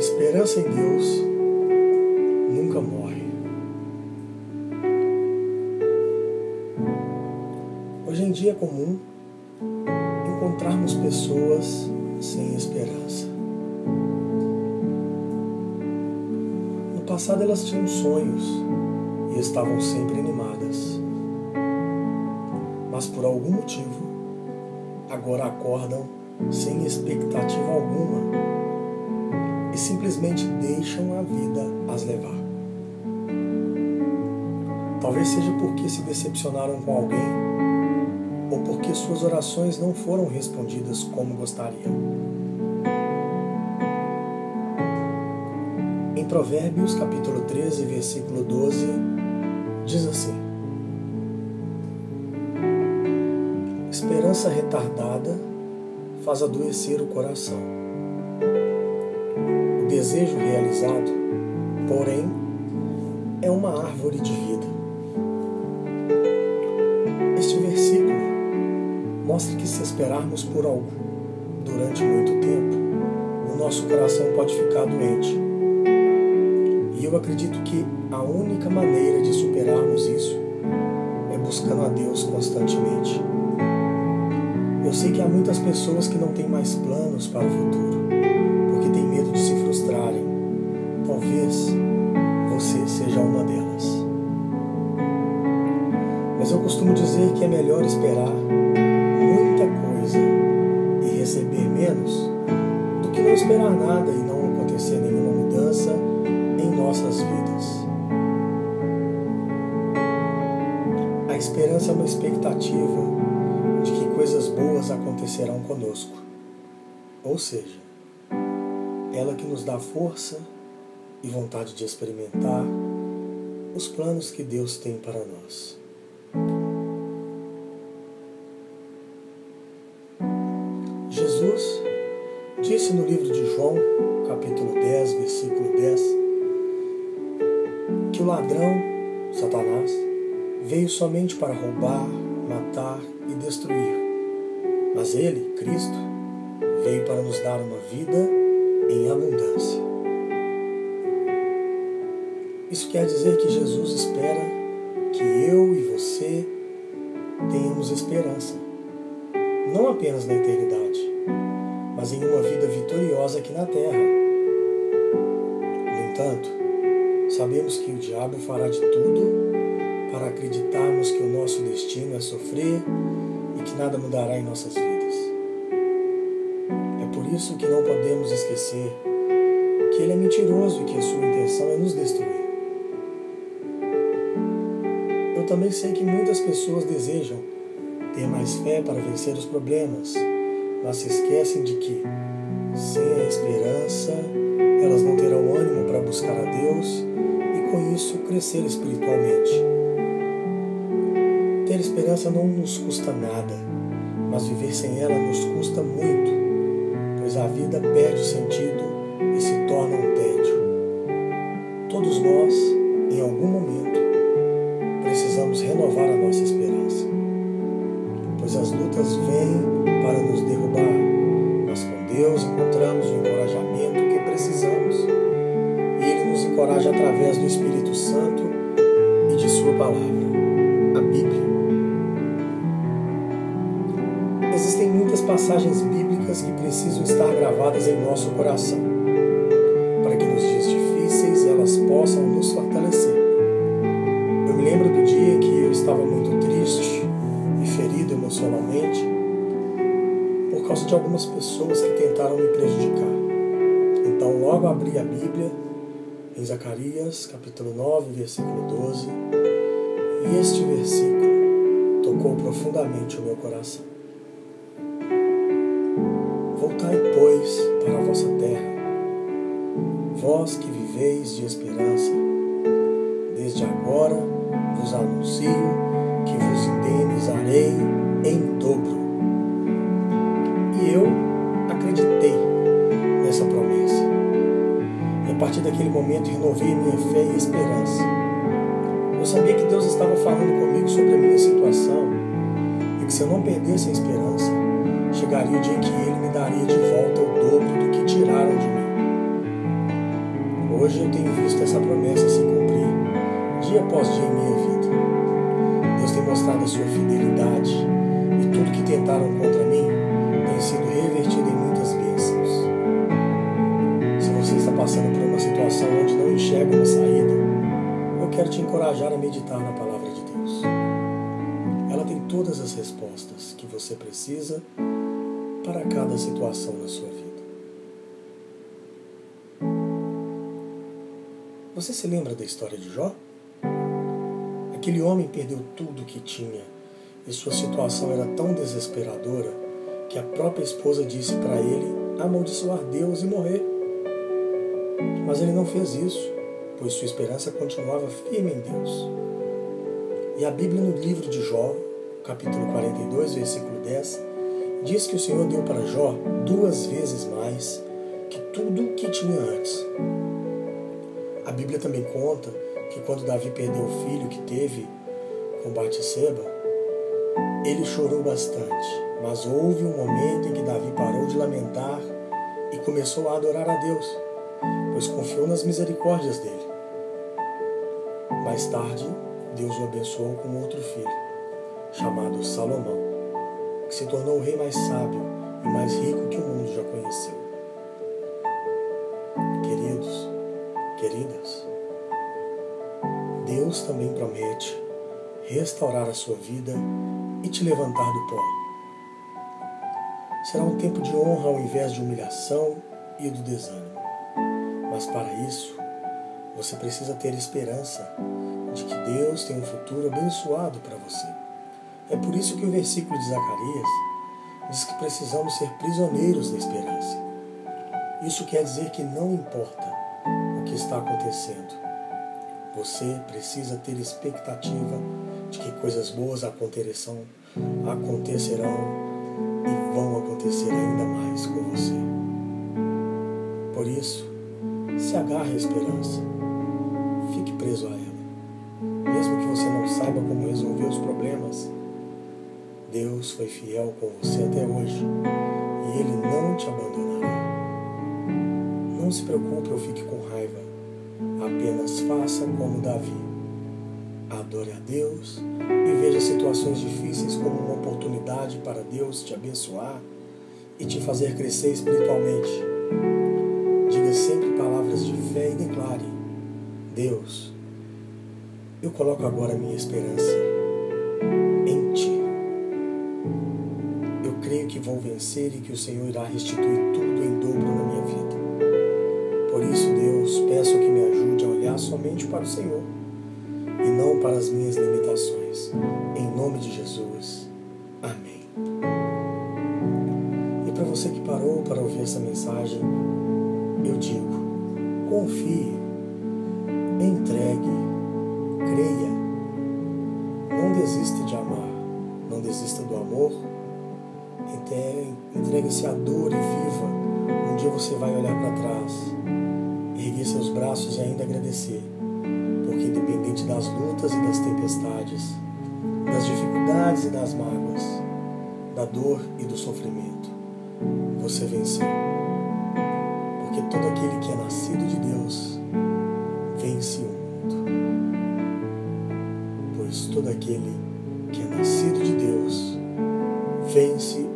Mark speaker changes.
Speaker 1: esperança em Deus nunca morre. Hoje em dia é comum encontrarmos pessoas sem esperança. No passado elas tinham sonhos e estavam sempre animadas. Mas por algum motivo, agora acordam sem expectativa alguma simplesmente deixam a vida as levar. Talvez seja porque se decepcionaram com alguém ou porque suas orações não foram respondidas como gostariam. Em Provérbios, capítulo 13, versículo 12, diz assim: Esperança retardada faz adoecer o coração desejo realizado, porém, é uma árvore de vida. Este versículo mostra que se esperarmos por algo durante muito tempo, o nosso coração pode ficar doente. E eu acredito que a única maneira de superarmos isso é buscando a Deus constantemente. Eu sei que há muitas pessoas que não têm mais planos para o futuro talvez você seja uma delas. Mas eu costumo dizer que é melhor esperar muita coisa e receber menos do que não esperar nada e não acontecer nenhuma mudança em nossas vidas. A esperança é uma expectativa de que coisas boas acontecerão conosco. Ou seja, ela que nos dá força e vontade de experimentar os planos que Deus tem para nós. Jesus disse no livro de João, capítulo 10, versículo 10, que o ladrão, Satanás, veio somente para roubar, matar e destruir. Mas ele, Cristo, veio para nos dar uma vida em abundância. Isso quer dizer que Jesus espera que eu e você tenhamos esperança, não apenas na eternidade, mas em uma vida vitoriosa aqui na terra. No entanto, sabemos que o diabo fará de tudo para acreditarmos que o nosso destino é sofrer e que nada mudará em nossas vidas. Isso que não podemos esquecer que ele é mentiroso e que a sua intenção é nos destruir. também sei que muitas pessoas desejam ter mais fé para vencer os problemas, mas se esquecem de que, sem a esperança, elas não terão ânimo para buscar a Deus e com isso crescer espiritualmente. Ter esperança não nos custa nada, mas viver sem ela nos custa muito, pois a vida perde o sentido e se torna um tédio. Todos nós, em algum momento, precisamos renovar a nossa esperança, pois as lutas vêm para nos derrubar, mas com Deus encontramos o encorajamento que precisamos e Ele nos encoraja através do Espírito Santo e de Sua palavra, a Bíblia. Existem muitas passagens bíblicas que precisam estar gravadas em nosso coração, para que nos dias difíceis elas possam nos fortalecer lembro do dia que eu estava muito triste e ferido emocionalmente por causa de algumas pessoas que tentaram me prejudicar. Então, logo abri a Bíblia em Zacarias, capítulo 9, versículo 12, e este versículo tocou profundamente o meu coração. Vós que viveis de esperança, desde agora vos anuncio que vos indenizarei em dobro. E eu acreditei nessa promessa. E a partir daquele momento renovei minha fé e esperança. Eu sabia que Deus estava falando comigo sobre a minha situação e que se eu não perdesse a esperança, chegaria o dia que Ele me daria de volta o dobro do que tiraram de mim. Hoje eu tenho visto essa promessa se cumprir dia após dia em minha vida. Deus tem mostrado a sua fidelidade e tudo que tentaram contra mim tem sido revertido em muitas bênçãos. Se você está passando por uma situação onde não enxerga uma saída, eu quero te encorajar a meditar na palavra de Deus. Ela tem todas as respostas que você precisa para cada situação na sua vida. Você se lembra da história de Jó? Aquele homem perdeu tudo o que tinha e sua situação era tão desesperadora que a própria esposa disse para ele amaldiçoar Deus e morrer. Mas ele não fez isso, pois sua esperança continuava firme em Deus. E a Bíblia, no livro de Jó, capítulo 42, versículo 10, diz que o Senhor deu para Jó duas vezes mais que tudo que tinha antes. A Bíblia também conta que quando Davi perdeu o filho que teve com Batseba, ele chorou bastante, mas houve um momento em que Davi parou de lamentar e começou a adorar a Deus, pois confiou nas misericórdias dele. Mais tarde, Deus o abençoou com outro filho, chamado Salomão, que se tornou o rei mais sábio e mais rico que o mundo já conheceu. Deus também promete restaurar a sua vida e te levantar do pó. Será um tempo de honra ao invés de humilhação e do desânimo. Mas para isso, você precisa ter esperança de que Deus tem um futuro abençoado para você. É por isso que o versículo de Zacarias diz que precisamos ser prisioneiros da esperança. Isso quer dizer que não importa que está acontecendo. Você precisa ter expectativa de que coisas boas acontecerão, acontecerão e vão acontecer ainda mais com você. Por isso, se agarre à esperança. Fique preso a ela. Mesmo que você não saiba como resolver os problemas, Deus foi fiel com você até hoje e Ele não te abandonará. Não se preocupe ou fique com raiva. Apenas faça como Davi. Adore a Deus e veja situações difíceis como uma oportunidade para Deus te abençoar e te fazer crescer espiritualmente. Diga sempre palavras de fé e declare: Deus, eu coloco agora minha esperança em Ti. Eu creio que vou vencer e que o Senhor irá restituir tudo em dobro na minha vida. Para o Senhor e não para as minhas limitações. Em nome de Jesus. Amém. E para você que parou para ouvir essa mensagem, eu digo: confie, entregue, creia. Não desista de amar, não desista do amor. Entregue-se à dor e viva. Um dia você vai olhar para trás erguer seus braços e ainda agradecer, independente das lutas e das tempestades, das dificuldades e das mágoas, da dor e do sofrimento, você venceu. Porque todo aquele que é nascido de Deus vence o mundo. Pois todo aquele que é nascido de Deus vence